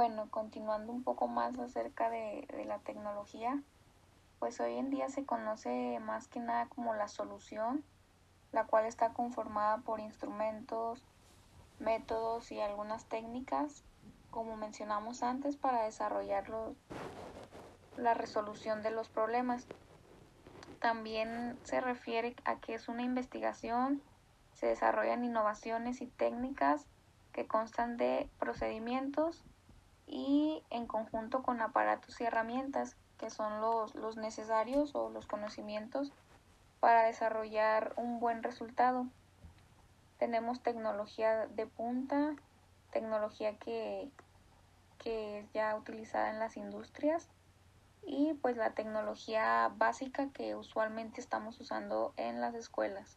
Bueno, continuando un poco más acerca de, la tecnología, pues hoy en día se conoce más que nada como la solución, la cual está conformada por instrumentos, métodos y algunas técnicas, como mencionamos antes, para desarrollar los- la resolución de los problemas. También se refiere a que es una investigación, se desarrollan innovaciones y técnicas que constan de procedimientos y en conjunto con aparatos y herramientas que son los, los necesarios o los conocimientos para desarrollar un buen resultado. Tenemos tecnología de punta, tecnología que, que es ya utilizada en las industrias y pues la tecnología básica que usualmente estamos usando en las escuelas.